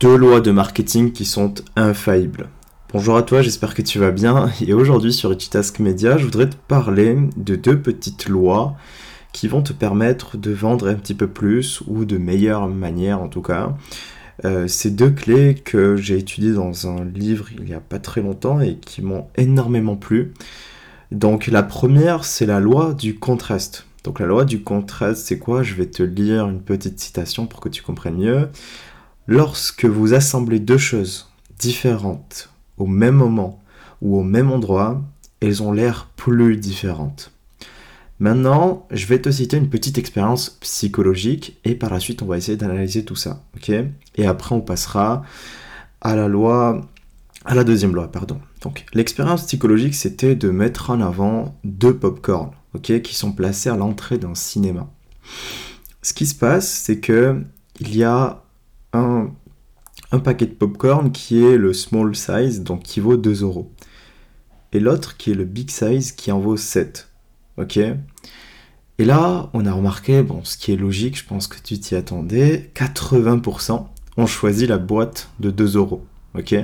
deux lois de marketing qui sont infaillibles. Bonjour à toi, j'espère que tu vas bien. Et aujourd'hui sur Ititask Media, je voudrais te parler de deux petites lois qui vont te permettre de vendre un petit peu plus ou de meilleure manière en tout cas. Euh, ces deux clés que j'ai étudiées dans un livre il n'y a pas très longtemps et qui m'ont énormément plu. Donc la première, c'est la loi du contraste. Donc la loi du contraste, c'est quoi? Je vais te lire une petite citation pour que tu comprennes mieux. Lorsque vous assemblez deux choses différentes au même moment ou au même endroit, elles ont l'air plus différentes. Maintenant, je vais te citer une petite expérience psychologique et par la suite, on va essayer d'analyser tout ça, Et après, on passera à la loi, à la deuxième loi, pardon. Donc, l'expérience psychologique, c'était de mettre en avant deux pop-corn, ok, qui sont placés à l'entrée d'un cinéma. Ce qui se passe, c'est que il y a un, paquet de popcorn qui est le small size, donc qui vaut 2 euros. Et l'autre qui est le big size qui en vaut 7. Ok? Et là, on a remarqué, bon, ce qui est logique, je pense que tu t'y attendais, 80% ont choisi la boîte de 2 euros. Ok?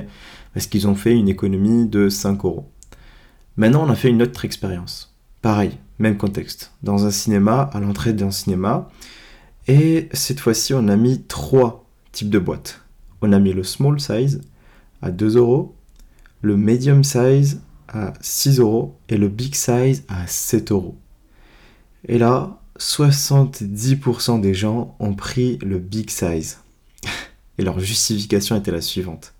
Parce qu'ils ont fait une économie de 5 euros. Maintenant, on a fait une autre expérience. Pareil, même contexte. Dans un cinéma, à l'entrée d'un cinéma. Et cette fois-ci, on a mis 3 type de boîte. On a mis le small size à 2 euros, le medium size à 6 euros et le big size à 7 euros. Et là, 70% des gens ont pris le big size. Et leur justification était la suivante.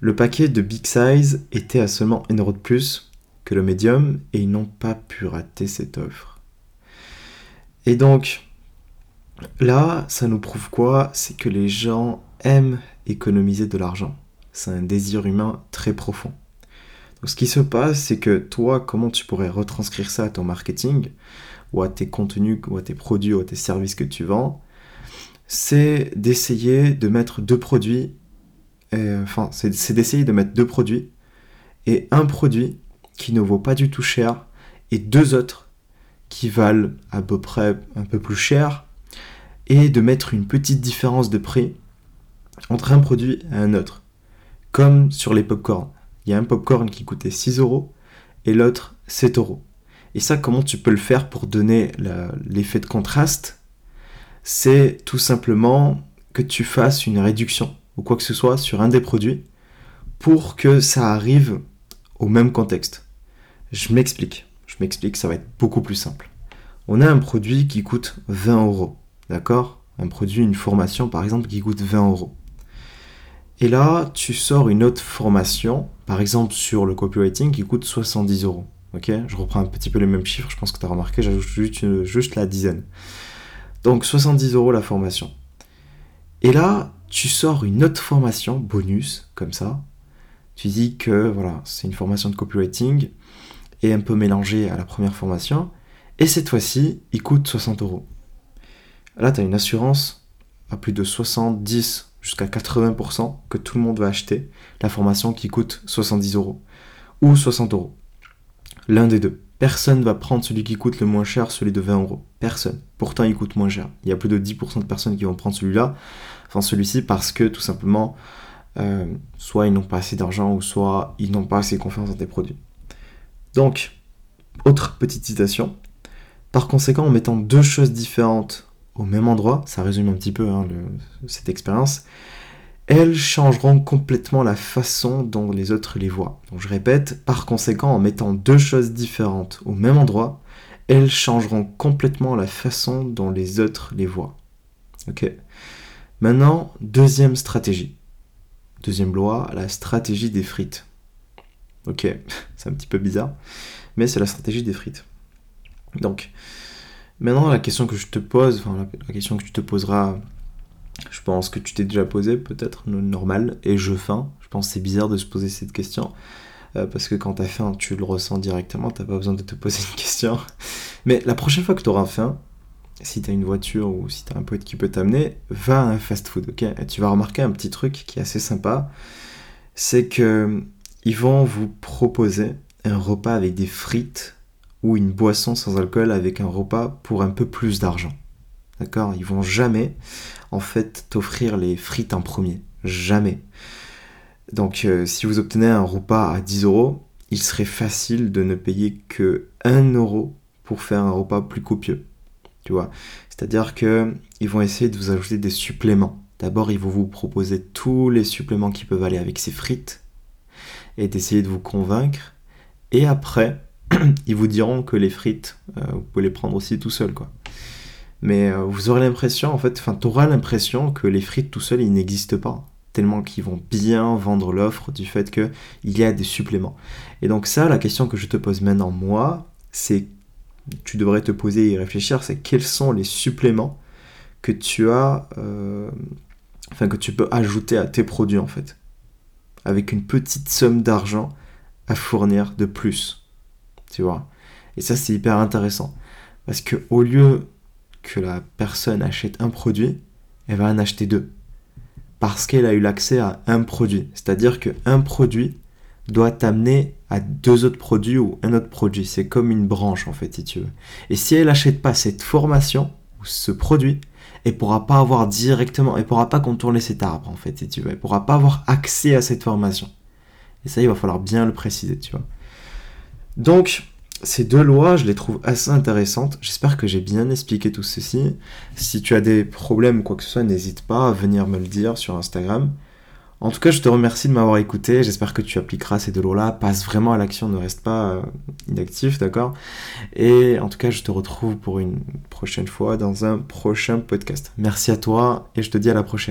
Le paquet de big size était à seulement 1 euro de plus que le medium et ils n'ont pas pu rater cette offre. Et donc, Là, ça nous prouve quoi? C'est que les gens aiment économiser de l'argent. C'est un désir humain très profond. Donc ce qui se passe, c'est que toi, comment tu pourrais retranscrire ça à ton marketing, ou à tes contenus, ou à tes produits, ou à tes services que tu vends, c'est d'essayer de mettre deux produits, euh, enfin, c'est d'essayer de mettre deux produits, et un produit qui ne vaut pas du tout cher, et deux autres qui valent à peu près un peu plus cher, et de mettre une petite différence de prix entre un produit et un autre. Comme sur les pop-corn. Il y a un pop-corn qui coûtait 6 euros et l'autre 7 euros. Et ça, comment tu peux le faire pour donner l'effet de contraste? C'est tout simplement que tu fasses une réduction ou quoi que ce soit sur un des produits pour que ça arrive au même contexte. Je m'explique. Je m'explique, ça va être beaucoup plus simple. On a un produit qui coûte 20 euros. D'accord? Un produit, une formation par exemple qui coûte 20 euros. Et là, tu sors une autre formation, par exemple sur le copywriting, qui coûte 70 euros. Ok? Je reprends un petit peu les mêmes chiffres, je pense que tu as remarqué, j'ajoute juste, la dizaine. Donc 70 euros la formation. Et là, tu sors une autre formation, bonus, comme ça. Tu dis que voilà, c'est une formation de copywriting et un peu mélangée à la première formation. Et cette fois-ci, il coûte 60 euros. Là, tu as une assurance à plus de 70 jusqu'à 80% que tout le monde va acheter la formation qui coûte 70 euros ou 60 euros. L'un des deux. Personne va prendre celui qui coûte le moins cher, celui de 20 euros. Personne. Pourtant, il coûte moins cher. Il y a plus de 10% de personnes qui vont prendre celui-là, enfin celui-ci, parce que tout simplement, euh, soit ils n'ont pas assez d'argent, ou soit ils n'ont pas assez confiance dans tes produits. Donc, autre petite citation. Par conséquent, en mettant deux choses différentes au même endroit, ça résume un petit peu hein, cette expérience, elles changeront complètement la façon dont les autres les voient. Donc je répète, par conséquent, en mettant deux choses différentes au même endroit, elles changeront complètement la façon dont les autres les voient. Ok? Maintenant, deuxième stratégie. Deuxième loi, la stratégie des frites. Ok, c'est un petit peu bizarre, mais c'est la stratégie des frites. Donc, Maintenant, la question que je te pose, enfin, la, question que tu te poseras, je pense que tu t'es déjà posé, peut-être, normal, et je faim. Je pense que c'est bizarre de se poser cette question. Euh, parce que quand t'as faim, tu le ressens directement, t'as pas besoin de te poser une question. Mais la prochaine fois que tu auras faim, si t'as une voiture ou si t'as un pote qui peut t'amener, va à un fast-food, ok? Et tu vas remarquer un petit truc qui est assez sympa, c'est que ils vont vous proposer un repas avec des frites ou une boisson sans alcool avec un repas pour un peu plus d'argent. D'accord? Ils vont jamais, en fait, t'offrir les frites en premier. Jamais. Donc euh, si vous obtenez un repas à 10 euros, il serait facile de ne payer que 1 euro pour faire un repas plus copieux. Tu vois? C'est-à-dire que ils vont essayer de vous ajouter des suppléments. D'abord, ils vont vous proposer tous les suppléments qui peuvent aller avec ces frites et d'essayer de vous convaincre. Et après, ils vous diront que les frites, euh, vous pouvez les prendre aussi tout seul, quoi. Mais euh, vous aurez l'impression, en fait, enfin, tu auras l'impression que les frites tout seuls, ils n'existent pas. Tellement qu'ils vont bien vendre l'offre du fait qu'il y a des suppléments. Et donc ça, la question que je te pose maintenant, moi, c'est, tu devrais te poser et réfléchir, c'est quels sont les suppléments que tu as, euh, enfin que tu peux ajouter à tes produits en fait, avec une petite somme d'argent à fournir de plus, tu vois. Et ça c'est hyper intéressant parce que au lieu que la personne achète un produit, elle va en acheter deux. Parce qu'elle a eu l'accès à un produit. C'est-à-dire qu'un produit doit t'amener à deux autres produits ou un autre produit. C'est comme une branche en fait, si tu veux. Et si elle n'achète pas cette formation ou ce produit, elle pourra pas avoir directement, elle pourra pas contourner cet arbre en fait, si tu veux. Elle pourra pas avoir accès à cette formation. Et ça, il va falloir bien le préciser, tu vois. Donc, ces deux lois, je les trouve assez intéressantes. J'espère que j'ai bien expliqué tout ceci. Si tu as des problèmes ou quoi que ce soit, n'hésite pas à venir me le dire sur Instagram. En tout cas, je te remercie de m'avoir écouté. J'espère que tu appliqueras ces deux lois-là. Passe vraiment à l'action, ne reste pas euh, inactif, d'accord? Et en tout cas, je te retrouve pour une prochaine fois dans un prochain podcast. Merci à toi et je te dis à la prochaine.